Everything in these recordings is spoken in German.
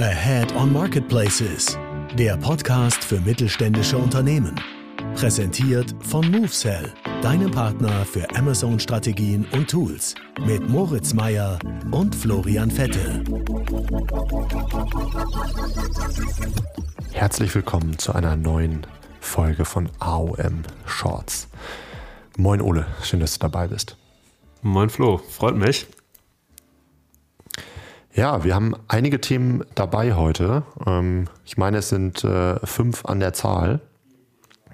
Ahead on Marketplaces, der Podcast für mittelständische Unternehmen. Präsentiert von MoveSell, deinem Partner für Amazon-Strategien und Tools. Mit Moritz Meyer und Florian Vettel. Herzlich willkommen zu einer neuen Folge von AOM Shorts. Moin Ole, schön, dass du dabei bist. Moin Flo, freut mich. Ja, wir haben einige Themen dabei heute. Ähm, ich meine, es sind äh, fünf an der Zahl.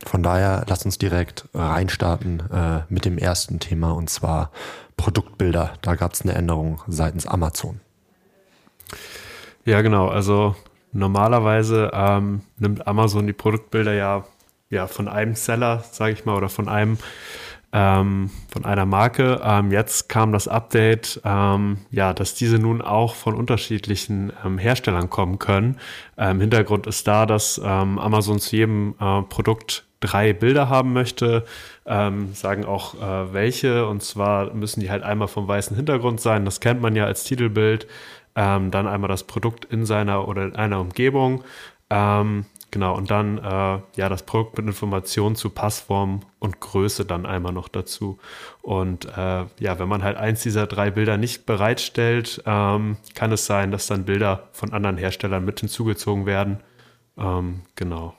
Von daher lass uns direkt reinstarten äh, mit dem ersten Thema und zwar Produktbilder. Da gab es eine Änderung seitens Amazon. Ja, genau. Also normalerweise ähm, nimmt Amazon die Produktbilder ja, ja von einem Seller, sage ich mal, oder von einem ähm, von einer Marke. Ähm, jetzt kam das Update, ähm, ja, dass diese nun auch von unterschiedlichen ähm, Herstellern kommen können. Ähm, Hintergrund ist da, dass ähm, Amazon zu jedem äh, Produkt drei Bilder haben möchte, sagen auch äh, welche. Und zwar müssen die halt einmal vom weißen Hintergrund sein. Das kennt man ja als Titelbild. dann einmal das Produkt in seiner oder in einer Umgebung. Ähm, Genau, und dann äh, ja das Produkt mit Informationen zu Passform und Größe dann einmal noch dazu. Und äh, ja, wenn man halt eins dieser drei Bilder nicht bereitstellt, ähm, kann es sein, dass dann Bilder von anderen Herstellern mit hinzugezogen werden. Ähm, genau.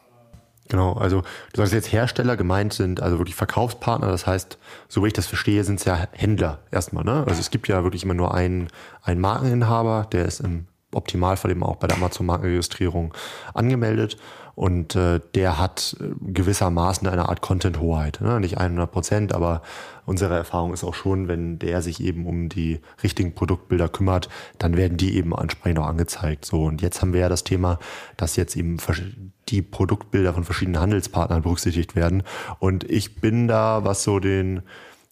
Genau, also du sagst jetzt Hersteller, gemeint sind also wirklich Verkaufspartner, das heißt, so wie ich das verstehe, sind es ja Händler erstmal. Ne? Also es gibt ja wirklich immer nur einen, einen Markeninhaber, der ist im Optimalfall eben auch bei der Amazon-Markenregistrierung angemeldet und äh, der hat äh, gewissermaßen eine Art Content-Hoheit. Ne? Nicht 100 Prozent, aber unsere Erfahrung ist auch schon, wenn der sich eben um die richtigen Produktbilder kümmert, dann werden die eben entsprechend auch angezeigt. So und jetzt haben wir ja das Thema, dass jetzt eben die Produktbilder von verschiedenen Handelspartnern berücksichtigt werden. Und ich bin da, was so den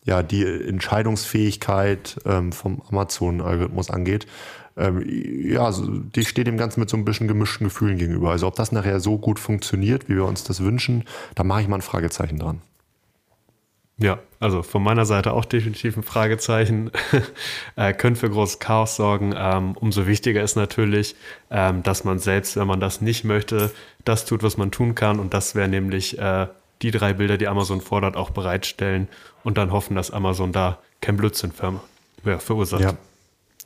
ja die Entscheidungsfähigkeit ähm, vom Amazon-Algorithmus angeht, ähm, ja, die steht dem Ganzen mit so ein bisschen gemischten Gefühlen gegenüber. Also ob das nachher so gut funktioniert, wie wir uns das wünschen, da mache ich mal ein Fragezeichen dran. Ja, also von meiner Seite auch definitiv ein Fragezeichen. äh, können für großes Chaos sorgen. Ähm, umso wichtiger ist natürlich, ähm, dass man selbst, wenn man das nicht möchte, das tut, was man tun kann. Und das wäre nämlich äh, die drei Bilder, die Amazon fordert, auch bereitstellen und dann hoffen, dass Amazon da kein Blödsinn ver ja, verursacht. Ja,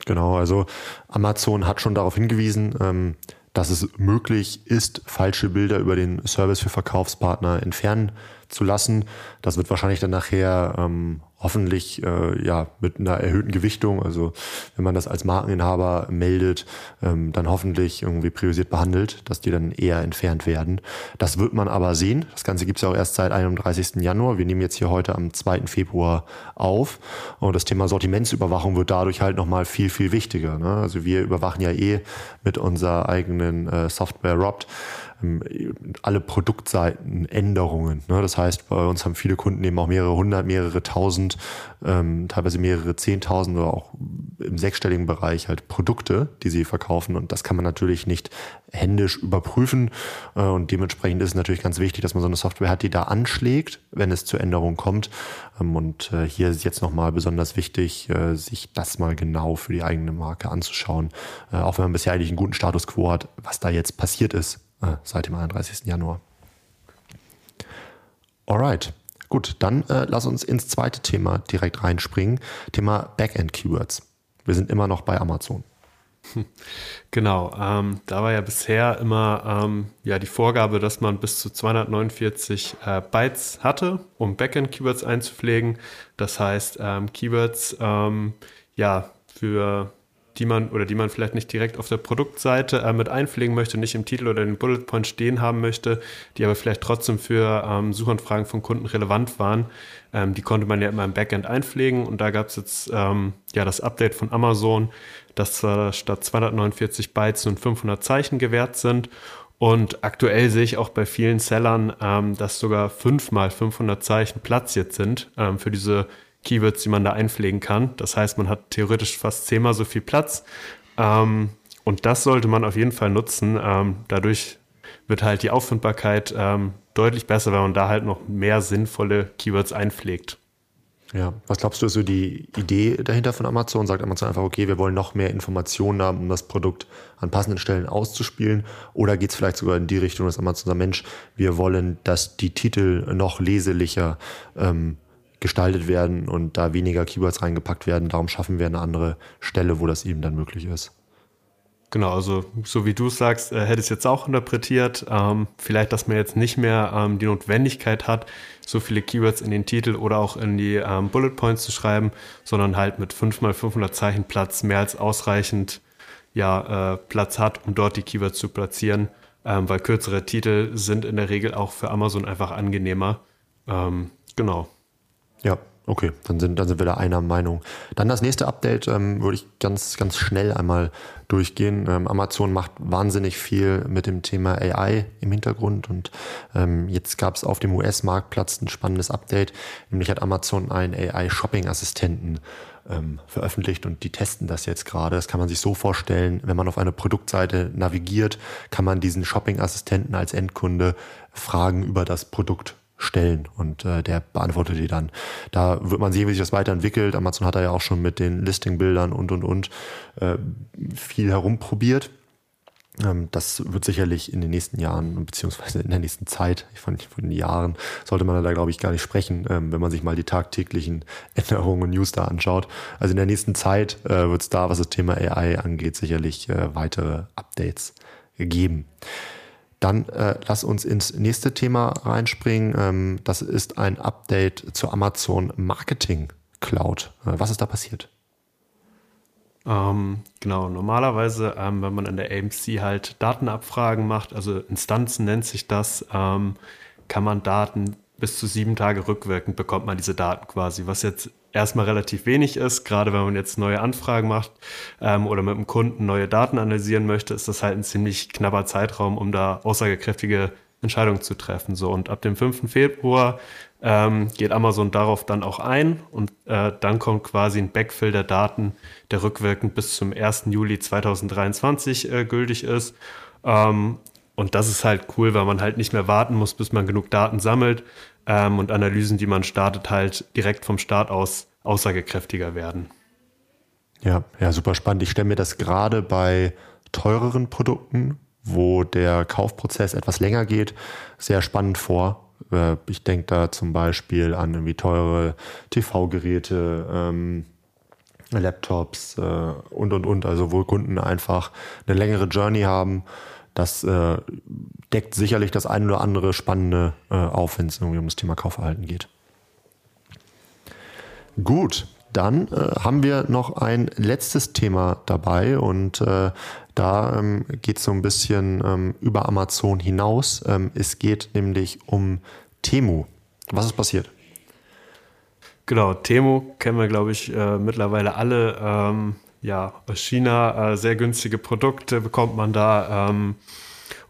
Genau, also Amazon hat schon darauf hingewiesen, ähm, dass es möglich ist, falsche Bilder über den Service für Verkaufspartner entfernen zu lassen. Das wird wahrscheinlich dann nachher ähm, hoffentlich äh, ja mit einer erhöhten Gewichtung, also wenn man das als Markeninhaber meldet, ähm, dann hoffentlich irgendwie priorisiert behandelt, dass die dann eher entfernt werden. Das wird man aber sehen. Das Ganze gibt es ja auch erst seit 31. Januar. Wir nehmen jetzt hier heute am 2. Februar auf und das Thema Sortimentsüberwachung wird dadurch halt nochmal viel, viel wichtiger. Ne? Also wir überwachen ja eh mit unserer eigenen äh, Software Robt alle Produktseitenänderungen. Ne? Das heißt, bei uns haben viele Kunden eben auch mehrere hundert, mehrere tausend, ähm, teilweise mehrere zehntausend oder auch im sechsstelligen Bereich halt Produkte, die sie verkaufen. Und das kann man natürlich nicht händisch überprüfen. Äh, und dementsprechend ist es natürlich ganz wichtig, dass man so eine Software hat, die da anschlägt, wenn es zur Änderung kommt. Ähm, und äh, hier ist jetzt nochmal besonders wichtig, äh, sich das mal genau für die eigene Marke anzuschauen. Äh, auch wenn man bisher eigentlich einen guten Status quo hat, was da jetzt passiert ist äh, seit dem 31. Januar. Alright. Gut, dann äh, lass uns ins zweite Thema direkt reinspringen. Thema Backend-Keywords. Wir sind immer noch bei Amazon. Genau, ähm, da war ja bisher immer ähm, ja, die Vorgabe, dass man bis zu 249 äh, Bytes hatte, um Backend-Keywords einzupflegen. Das heißt, ähm, Keywords ähm, ja, für die man oder die man vielleicht nicht direkt auf der Produktseite äh, mit einpflegen möchte, nicht im Titel oder in den Bullet Point stehen haben möchte, die aber vielleicht trotzdem für ähm, Suchanfragen von Kunden relevant waren. Ähm, die konnte man ja immer im Backend einpflegen und da gab es jetzt ähm, ja das Update von Amazon, dass äh, statt 249 Bytes nun 500 Zeichen gewährt sind und aktuell sehe ich auch bei vielen Sellern, ähm, dass sogar 5 mal 500 Zeichen platziert sind ähm, für diese Keywords, die man da einpflegen kann. Das heißt, man hat theoretisch fast zehnmal so viel Platz. Ähm, und das sollte man auf jeden Fall nutzen. Ähm, dadurch wird halt die Auffindbarkeit ähm, deutlich besser, wenn man da halt noch mehr sinnvolle Keywords einpflegt. Ja, was glaubst du, ist so die Idee dahinter von Amazon? Sagt Amazon einfach, okay, wir wollen noch mehr Informationen haben, um das Produkt an passenden Stellen auszuspielen? Oder geht es vielleicht sogar in die Richtung, dass Amazon sagt, Mensch, wir wollen, dass die Titel noch leselicher ähm, gestaltet werden und da weniger Keywords reingepackt werden. Darum schaffen wir eine andere Stelle, wo das eben dann möglich ist. Genau, also so wie du es sagst, äh, hätte ich es jetzt auch interpretiert. Ähm, vielleicht, dass man jetzt nicht mehr ähm, die Notwendigkeit hat, so viele Keywords in den Titel oder auch in die ähm, Bullet Points zu schreiben, sondern halt mit 5 mal 500 Zeichen Platz mehr als ausreichend ja, äh, Platz hat, um dort die Keywords zu platzieren, ähm, weil kürzere Titel sind in der Regel auch für Amazon einfach angenehmer. Ähm, genau. Ja, Okay, dann sind, dann sind wir da einer Meinung. Dann das nächste Update ähm, würde ich ganz, ganz schnell einmal durchgehen. Ähm, Amazon macht wahnsinnig viel mit dem Thema AI im Hintergrund und ähm, jetzt gab es auf dem US-Marktplatz ein spannendes Update. Nämlich hat Amazon einen AI-Shopping-Assistenten ähm, veröffentlicht und die testen das jetzt gerade. Das kann man sich so vorstellen, wenn man auf eine Produktseite navigiert, kann man diesen Shopping-Assistenten als Endkunde Fragen über das Produkt stellen und äh, der beantwortet die dann. Da wird man sehen, wie sich das weiterentwickelt. Amazon hat da ja auch schon mit den Listing-Bildern und und und äh, viel herumprobiert. Ähm, das wird sicherlich in den nächsten Jahren beziehungsweise in der nächsten Zeit, von, von den Jahren, sollte man da glaube ich gar nicht sprechen, ähm, wenn man sich mal die tagtäglichen Änderungen und News da anschaut. Also in der nächsten Zeit äh, wird es da, was das Thema AI angeht, sicherlich äh, weitere Updates geben. Dann äh, lass uns ins nächste Thema reinspringen. Ähm, das ist ein Update zur Amazon Marketing Cloud. Äh, was ist da passiert? Ähm, genau, normalerweise, ähm, wenn man in der AMC halt Datenabfragen macht, also Instanzen nennt sich das, ähm, kann man Daten bis zu sieben Tage rückwirkend bekommt man diese Daten quasi, was jetzt erstmal relativ wenig ist. Gerade wenn man jetzt neue Anfragen macht ähm, oder mit dem Kunden neue Daten analysieren möchte, ist das halt ein ziemlich knapper Zeitraum, um da aussagekräftige Entscheidungen zu treffen. So und ab dem 5. Februar ähm, geht Amazon darauf dann auch ein und äh, dann kommt quasi ein Backfill der Daten, der rückwirkend bis zum 1. Juli 2023 äh, gültig ist. Ähm, und das ist halt cool, weil man halt nicht mehr warten muss, bis man genug Daten sammelt, ähm, und Analysen, die man startet, halt direkt vom Start aus aussagekräftiger werden. Ja, ja, super spannend. Ich stelle mir das gerade bei teureren Produkten, wo der Kaufprozess etwas länger geht, sehr spannend vor. Äh, ich denke da zum Beispiel an irgendwie teure TV-Geräte, ähm, Laptops äh, und und und, also wo Kunden einfach eine längere Journey haben das äh, deckt sicherlich das ein oder andere Spannende äh, auf, wenn es irgendwie um das Thema Kaufverhalten geht. Gut, dann äh, haben wir noch ein letztes Thema dabei und äh, da ähm, geht es so ein bisschen ähm, über Amazon hinaus. Ähm, es geht nämlich um Temu. Was ist passiert? Genau, Temu kennen wir, glaube ich, äh, mittlerweile alle. Ja, aus China äh, sehr günstige Produkte bekommt man da. Ähm,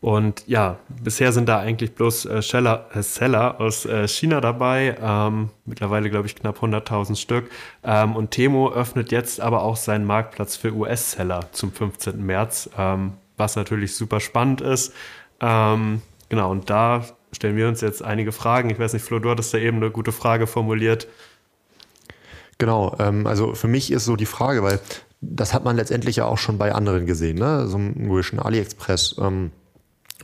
und ja, bisher sind da eigentlich bloß äh, Seller, äh, Seller aus äh, China dabei. Ähm, mittlerweile, glaube ich, knapp 100.000 Stück. Ähm, und Temo öffnet jetzt aber auch seinen Marktplatz für US-Seller zum 15. März, ähm, was natürlich super spannend ist. Ähm, genau, und da stellen wir uns jetzt einige Fragen. Ich weiß nicht, Flo, du hattest da eben eine gute Frage formuliert. Genau, ähm, also für mich ist so die Frage, weil das hat man letztendlich ja auch schon bei anderen gesehen, ne? So ein AliExpress ähm,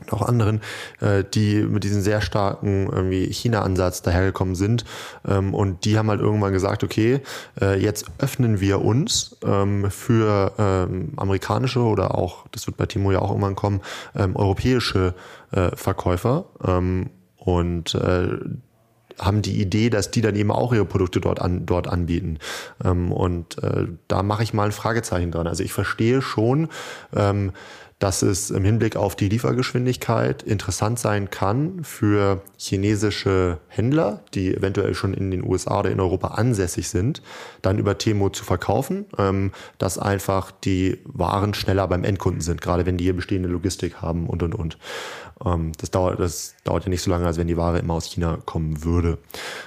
und auch anderen, äh, die mit diesem sehr starken irgendwie China-Ansatz dahergekommen sind. Ähm, und die haben halt irgendwann gesagt, okay, äh, jetzt öffnen wir uns ähm, für ähm, amerikanische oder auch, das wird bei Timo ja auch irgendwann kommen, ähm, europäische äh, Verkäufer. Ähm, und äh, haben die Idee, dass die dann eben auch ihre Produkte dort, an, dort anbieten. Ähm, und äh, da mache ich mal ein Fragezeichen dran. Also ich verstehe schon, ähm, dass es im Hinblick auf die Liefergeschwindigkeit interessant sein kann für chinesische Händler, die eventuell schon in den USA oder in Europa ansässig sind, dann über Temo zu verkaufen, ähm, dass einfach die Waren schneller beim Endkunden sind, gerade wenn die hier bestehende Logistik haben und und und. Ähm, das, dauert, das dauert ja nicht so lange, als wenn die Ware immer aus China kommen würde.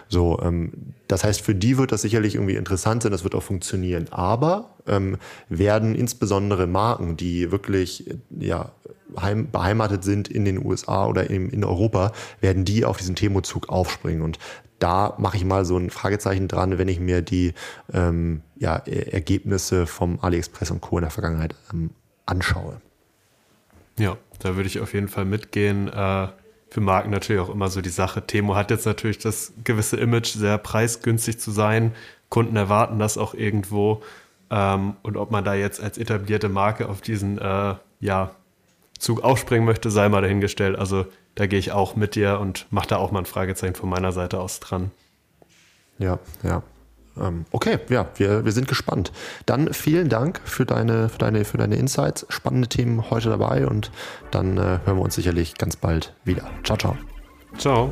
So, ähm, das heißt, für die wird das sicherlich irgendwie interessant sein, das wird auch funktionieren. Aber ähm, werden insbesondere Marken, die wirklich ja heim, beheimatet sind in den USA oder in, in Europa, werden die auf diesen Temo-Zug aufspringen. Und da mache ich mal so ein Fragezeichen dran, wenn ich mir die ähm, ja, Ergebnisse vom AliExpress und Co. in der Vergangenheit ähm, anschaue. Ja, da würde ich auf jeden Fall mitgehen. Äh, für Marken natürlich auch immer so die Sache. Temo hat jetzt natürlich das gewisse Image, sehr preisgünstig zu sein. Kunden erwarten das auch irgendwo. Ähm, und ob man da jetzt als etablierte Marke auf diesen äh, ja, Zug aufspringen möchte, sei mal dahingestellt. Also da gehe ich auch mit dir und mache da auch mal ein Fragezeichen von meiner Seite aus dran. Ja, ja. Ähm, okay, ja, wir, wir sind gespannt. Dann vielen Dank für deine, für, deine, für deine Insights. Spannende Themen heute dabei und dann äh, hören wir uns sicherlich ganz bald wieder. Ciao, ciao. Ciao.